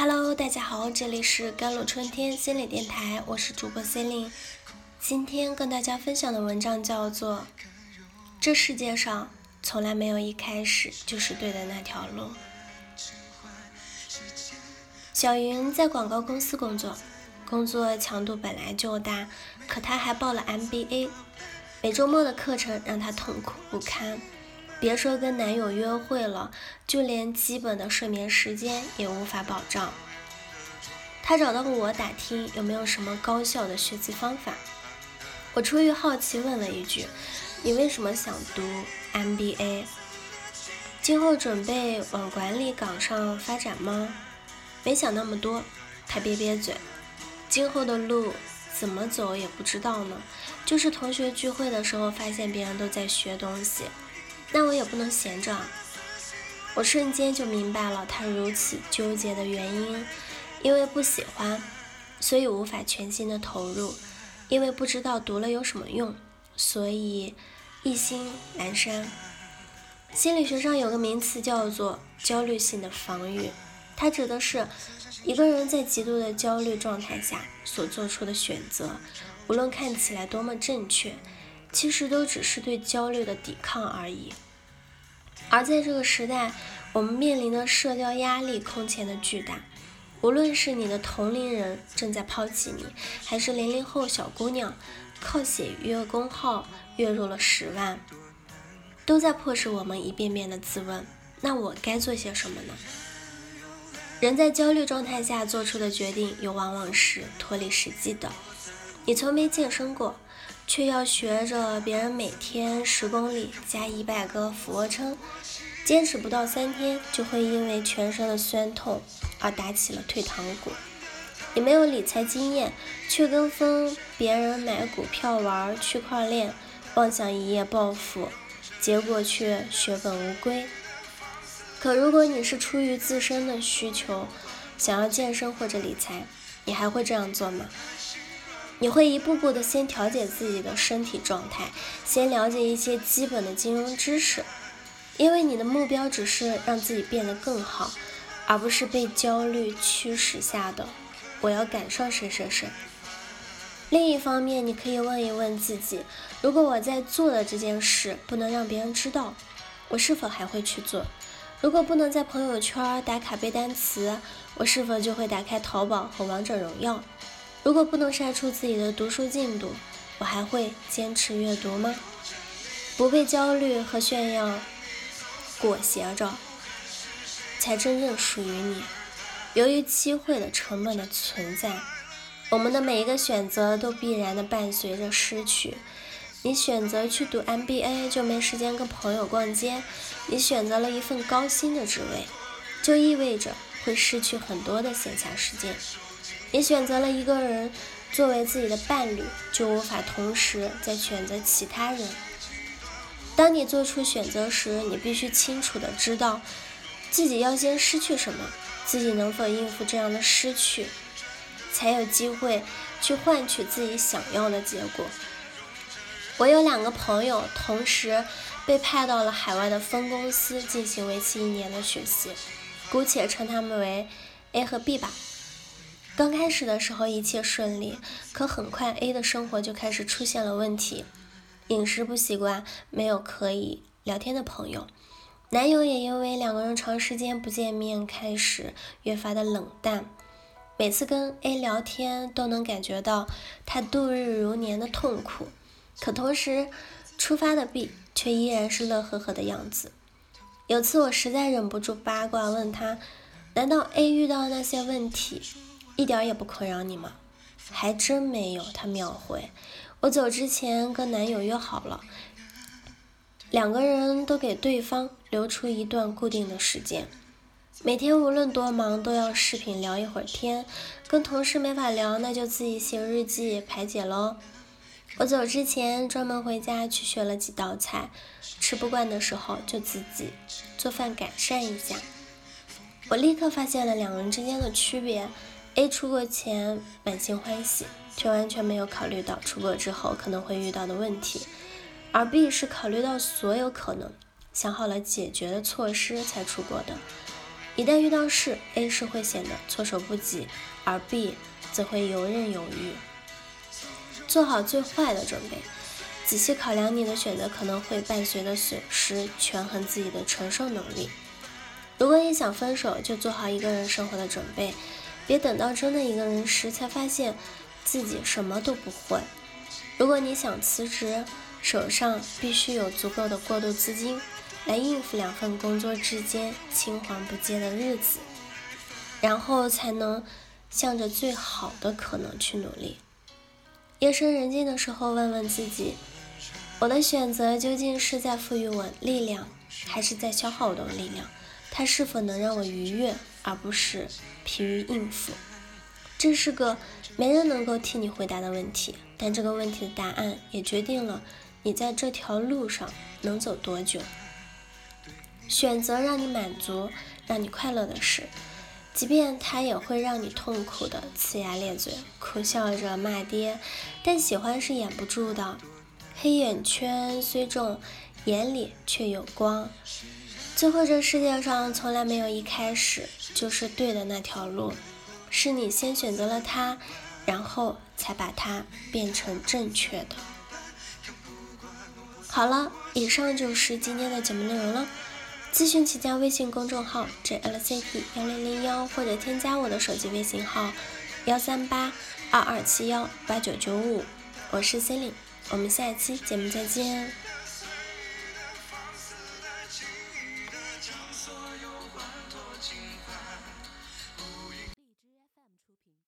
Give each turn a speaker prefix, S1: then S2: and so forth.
S1: Hello，大家好，这里是甘露春天心理电台，我是主播 c e l i n e 今天跟大家分享的文章叫做《这世界上从来没有一开始就是对的那条路》。小云在广告公司工作，工作强度本来就大，可她还报了 MBA，每周末的课程让她痛苦不堪。别说跟男友约会了，就连基本的睡眠时间也无法保障。他找到我打听有没有什么高效的学习方法。我出于好奇问了一句：“你为什么想读 MBA？今后准备往管理岗上发展吗？”没想那么多，他瘪瘪嘴。今后的路怎么走也不知道呢，就是同学聚会的时候发现别人都在学东西，那我也不能闲着。我瞬间就明白了他如此纠结的原因，因为不喜欢，所以无法全心的投入；因为不知道读了有什么用，所以一心阑珊。心理学上有个名词叫做焦虑性的防御。它指的是一个人在极度的焦虑状态下所做出的选择，无论看起来多么正确，其实都只是对焦虑的抵抗而已。而在这个时代，我们面临的社交压力空前的巨大，无论是你的同龄人正在抛弃你，还是零零后小姑娘靠写月工号月入了十万，都在迫使我们一遍遍的自问：那我该做些什么呢？人在焦虑状态下做出的决定，又往往是脱离实际的。你从没健身过，却要学着别人每天十公里加一百个俯卧撑，坚持不到三天，就会因为全身的酸痛而打起了退堂鼓。你没有理财经验，却跟风别人买股票、玩区块链，妄想一夜暴富，结果却血本无归。可如果你是出于自身的需求，想要健身或者理财，你还会这样做吗？你会一步步的先调节自己的身体状态，先了解一些基本的金融知识，因为你的目标只是让自己变得更好，而不是被焦虑驱使下的我要赶上谁谁谁。另一方面，你可以问一问自己：如果我在做的这件事不能让别人知道，我是否还会去做？如果不能在朋友圈打卡背单词，我是否就会打开淘宝和王者荣耀？如果不能晒出自己的读书进度，我还会坚持阅读吗？不被焦虑和炫耀裹挟着，才真正属于你。由于机会的成本的存在，我们的每一个选择都必然的伴随着失去。你选择去读 MBA，就没时间跟朋友逛街；你选择了一份高薪的职位，就意味着会失去很多的闲暇时间；你选择了一个人作为自己的伴侣，就无法同时再选择其他人。当你做出选择时，你必须清楚的知道自己要先失去什么，自己能否应付这样的失去，才有机会去换取自己想要的结果。我有两个朋友，同时被派到了海外的分公司进行为期一年的学习，姑且称他们为 A 和 B 吧。刚开始的时候一切顺利，可很快 A 的生活就开始出现了问题，饮食不习惯，没有可以聊天的朋友，男友也因为两个人长时间不见面，开始越发的冷淡。每次跟 A 聊天，都能感觉到他度日如年的痛苦。可同时，出发的 B 却依然是乐呵呵的样子。有次我实在忍不住八卦问他：“难道 A 遇到那些问题一点也不困扰你吗？”还真没有，他秒回：“我走之前跟男友约好了，两个人都给对方留出一段固定的时间，每天无论多忙都要视频聊一会儿天。跟同事没法聊，那就自己写日记排解喽。”我走之前专门回家去学了几道菜，吃不惯的时候就自己做饭改善一下。我立刻发现了两人之间的区别：A 出国前满心欢喜，却完全没有考虑到出国之后可能会遇到的问题；而 B 是考虑到所有可能，想好了解决的措施才出国的。一旦遇到事，A 是会显得措手不及，而 B 则会游刃有余。做好最坏的准备，仔细考量你的选择可能会伴随的损失，权衡自己的承受能力。如果你想分手，就做好一个人生活的准备，别等到真的一个人时才发现自己什么都不会。如果你想辞职，手上必须有足够的过渡资金。来应付两份工作之间青黄不接的日子，然后才能向着最好的可能去努力。夜深人静的时候，问问自己：我的选择究竟是在赋予我力量，还是在消耗我的力量？它是否能让我愉悦，而不是疲于应付？这是个没人能够替你回答的问题，但这个问题的答案也决定了你在这条路上能走多久。选择让你满足、让你快乐的事，即便它也会让你痛苦的呲牙咧嘴、苦笑着骂爹，但喜欢是掩不住的。黑眼圈虽重，眼里却有光。最后，这世界上从来没有一开始就是对的那条路，是你先选择了它，然后才把它变成正确的。好了，以上就是今天的节目内容了。咨询请加微信公众号 jlc t 幺零零幺，或者添加我的手机微信号幺三八二二七幺八九九五，我是 c e l i n e 我们下一期节目再见。